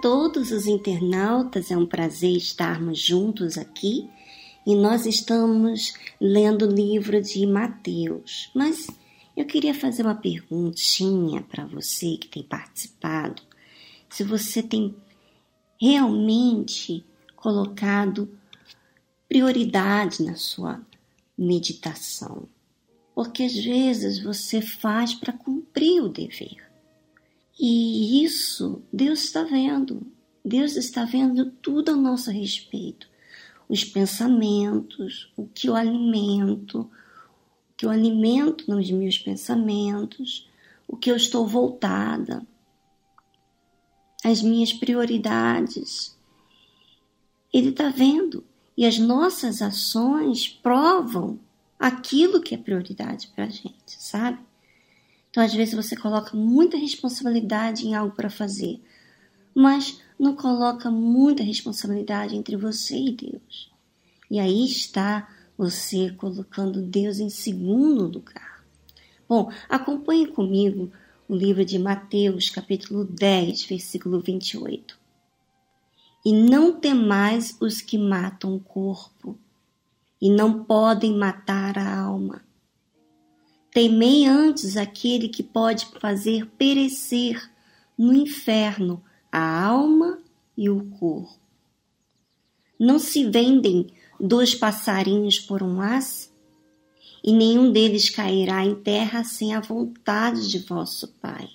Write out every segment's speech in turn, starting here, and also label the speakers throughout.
Speaker 1: todos os internautas, é um prazer estarmos juntos aqui e nós estamos lendo o livro de Mateus. Mas eu queria fazer uma perguntinha para você que tem participado. Se você tem realmente colocado prioridade na sua meditação. Porque às vezes você faz para cumprir o dever. E isso Deus está vendo. Deus está vendo tudo a nosso respeito. Os pensamentos, o que eu alimento, o que eu alimento nos meus pensamentos, o que eu estou voltada, as minhas prioridades. Ele está vendo. E as nossas ações provam aquilo que é prioridade para a gente, sabe? Então, às vezes, você coloca muita responsabilidade em algo para fazer, mas não coloca muita responsabilidade entre você e Deus. E aí está você colocando Deus em segundo lugar. Bom, acompanhe comigo o livro de Mateus, capítulo 10, versículo 28. E não temais os que matam o corpo, e não podem matar a alma Temei antes aquele que pode fazer perecer no inferno a alma e o corpo. Não se vendem dois passarinhos por um as, e nenhum deles cairá em terra sem a vontade de vosso Pai.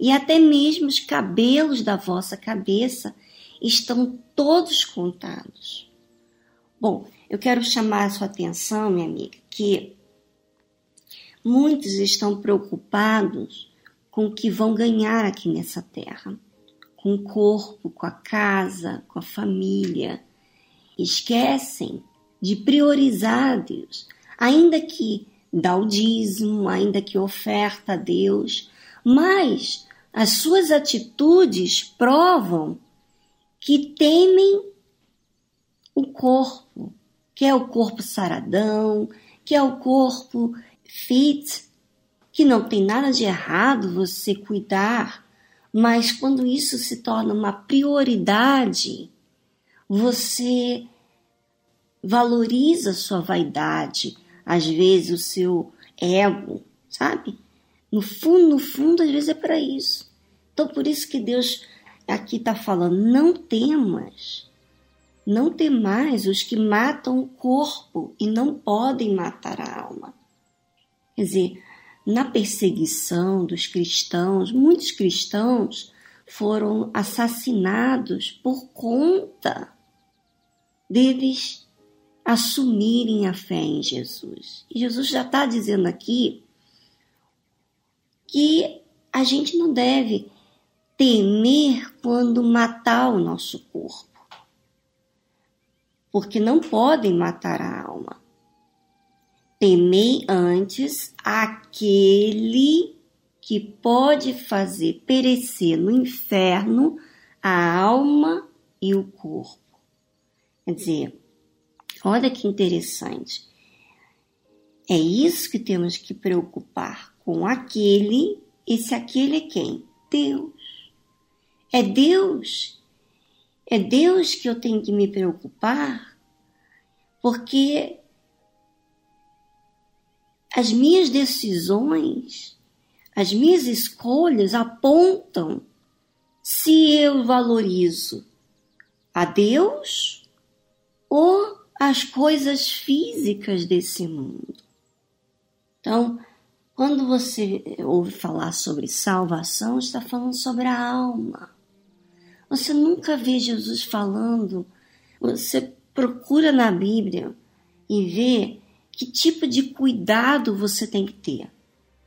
Speaker 1: E até mesmo os cabelos da vossa cabeça estão todos contados. Bom, eu quero chamar a sua atenção, minha amiga, que Muitos estão preocupados com o que vão ganhar aqui nessa terra, com o corpo, com a casa, com a família. Esquecem de priorizar Deus, ainda que dá o dízimo, ainda que oferta a Deus, mas as suas atitudes provam que temem o corpo, que é o corpo saradão, que é o corpo fit, que não tem nada de errado você cuidar, mas quando isso se torna uma prioridade, você valoriza a sua vaidade, às vezes o seu ego, sabe? No fundo, no fundo, às vezes é para isso. Então, por isso que Deus aqui está falando: não temas, não temais os que matam o corpo e não podem matar a alma. Quer dizer, na perseguição dos cristãos, muitos cristãos foram assassinados por conta deles assumirem a fé em Jesus. E Jesus já está dizendo aqui que a gente não deve temer quando matar o nosso corpo, porque não podem matar a alma. Temei antes aquele que pode fazer perecer no inferno a alma e o corpo. Quer dizer, olha que interessante. É isso que temos que preocupar com aquele. Esse aquele é quem? Deus. É Deus. É Deus que eu tenho que me preocupar, porque as minhas decisões, as minhas escolhas apontam se eu valorizo a Deus ou as coisas físicas desse mundo. Então, quando você ouve falar sobre salvação, está falando sobre a alma. Você nunca vê Jesus falando, você procura na Bíblia e vê que tipo de cuidado você tem que ter.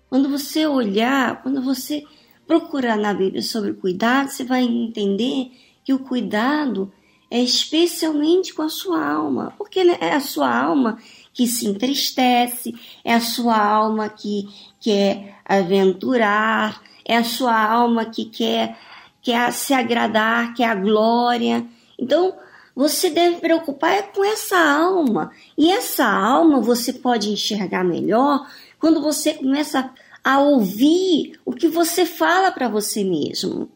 Speaker 1: Quando você olhar, quando você procurar na Bíblia sobre cuidado, você vai entender que o cuidado é especialmente com a sua alma, porque é a sua alma que se entristece, é a sua alma que quer aventurar, é a sua alma que quer, quer se agradar, quer a glória. Então, você deve preocupar é com essa alma. E essa alma você pode enxergar melhor quando você começa a ouvir o que você fala para você mesmo.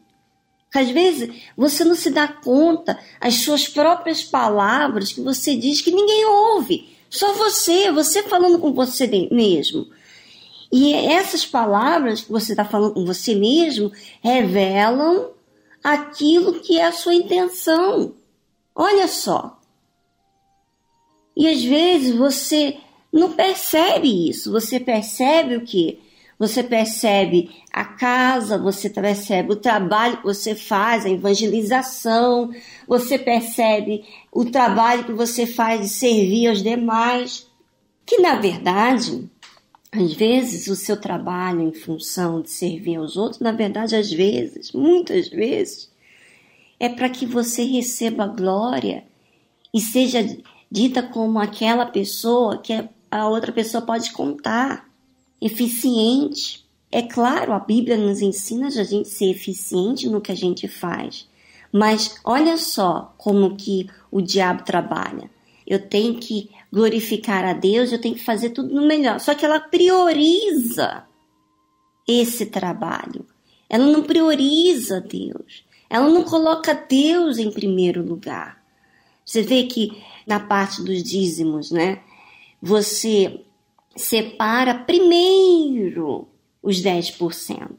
Speaker 1: Às vezes você não se dá conta as suas próprias palavras que você diz que ninguém ouve. Só você, você falando com você mesmo. E essas palavras que você está falando com você mesmo revelam aquilo que é a sua intenção. Olha só. E às vezes você não percebe isso. Você percebe o quê? Você percebe a casa, você percebe o trabalho que você faz, a evangelização, você percebe o trabalho que você faz de servir aos demais, que na verdade, às vezes o seu trabalho em função de servir aos outros, na verdade, às vezes, muitas vezes, é para que você receba glória e seja dita como aquela pessoa que a outra pessoa pode contar eficiente. É claro, a Bíblia nos ensina a gente ser eficiente no que a gente faz. Mas olha só como que o diabo trabalha. Eu tenho que glorificar a Deus, eu tenho que fazer tudo no melhor. Só que ela prioriza esse trabalho. Ela não prioriza Deus. Ela não coloca Deus em primeiro lugar. Você vê que na parte dos dízimos, né? Você separa primeiro os 10%.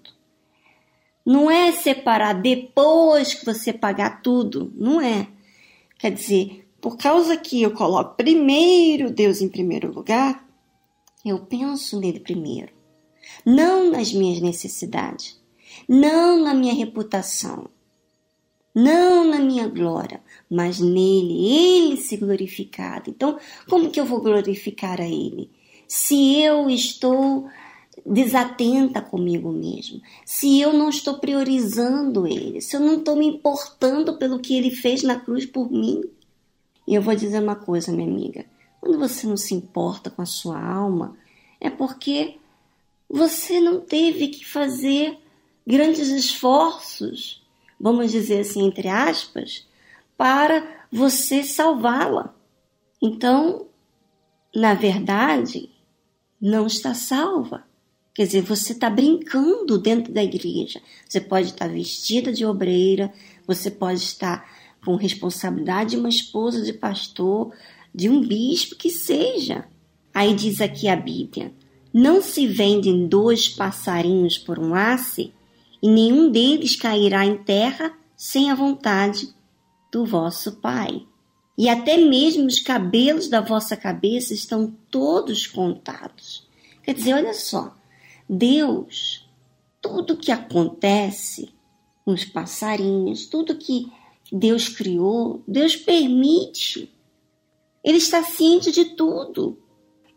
Speaker 1: Não é separar depois que você pagar tudo, não é. Quer dizer, por causa que eu coloco primeiro Deus em primeiro lugar, eu penso nele primeiro. Não nas minhas necessidades, não na minha reputação, não na minha glória, mas nele, ele se glorificado. Então, como que eu vou glorificar a ele? se eu estou desatenta comigo mesmo, se eu não estou priorizando ele, se eu não estou me importando pelo que ele fez na cruz por mim. E eu vou dizer uma coisa, minha amiga: quando você não se importa com a sua alma, é porque você não teve que fazer grandes esforços, vamos dizer assim, entre aspas, para você salvá-la. Então, na verdade, não está salva. Quer dizer, você está brincando dentro da igreja. Você pode estar vestida de obreira, você pode estar com responsabilidade de uma esposa de pastor, de um bispo, que seja. Aí diz aqui a Bíblia: Não se vendem dois passarinhos por um asse, e nenhum deles cairá em terra sem a vontade do vosso Pai e até mesmo os cabelos da vossa cabeça estão todos contados. Quer dizer, olha só, Deus, tudo que acontece com os passarinhos, tudo que Deus criou, Deus permite. Ele está ciente de tudo,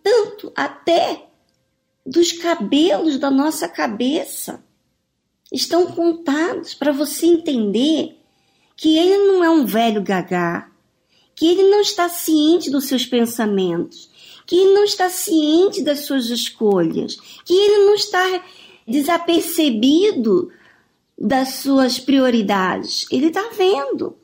Speaker 1: tanto até dos cabelos da nossa cabeça. Estão contados para você entender que ele não é um velho gagá, que ele não está ciente dos seus pensamentos, que ele não está ciente das suas escolhas, que ele não está desapercebido das suas prioridades. Ele está vendo.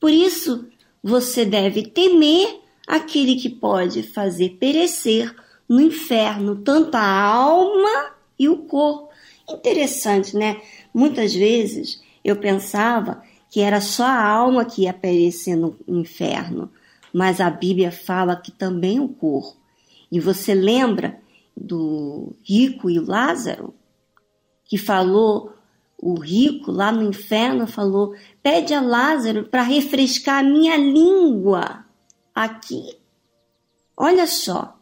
Speaker 1: Por isso, você deve temer aquele que pode fazer perecer no inferno tanto a alma e o corpo. Interessante, né? Muitas vezes eu pensava que era só a alma que ia perecer no inferno, mas a Bíblia fala que também o corpo. E você lembra do rico e Lázaro, que falou, o rico lá no inferno falou: pede a Lázaro para refrescar a minha língua aqui. Olha só,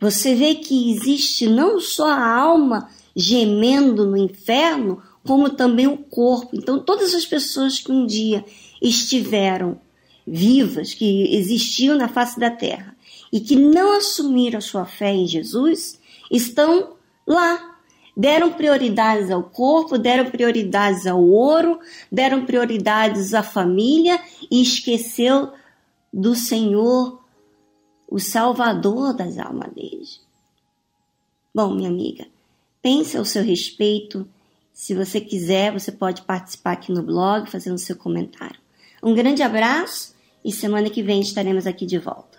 Speaker 1: você vê que existe não só a alma gemendo no inferno, como também o corpo. Então, todas as pessoas que um dia estiveram vivas, que existiam na face da terra e que não assumiram a sua fé em Jesus, estão lá. Deram prioridades ao corpo, deram prioridades ao ouro, deram prioridades à família e esqueceu do Senhor, o Salvador das almas deles. Bom, minha amiga, pense ao seu respeito se você quiser, você pode participar aqui no blog, fazendo seu comentário. Um grande abraço e semana que vem estaremos aqui de volta.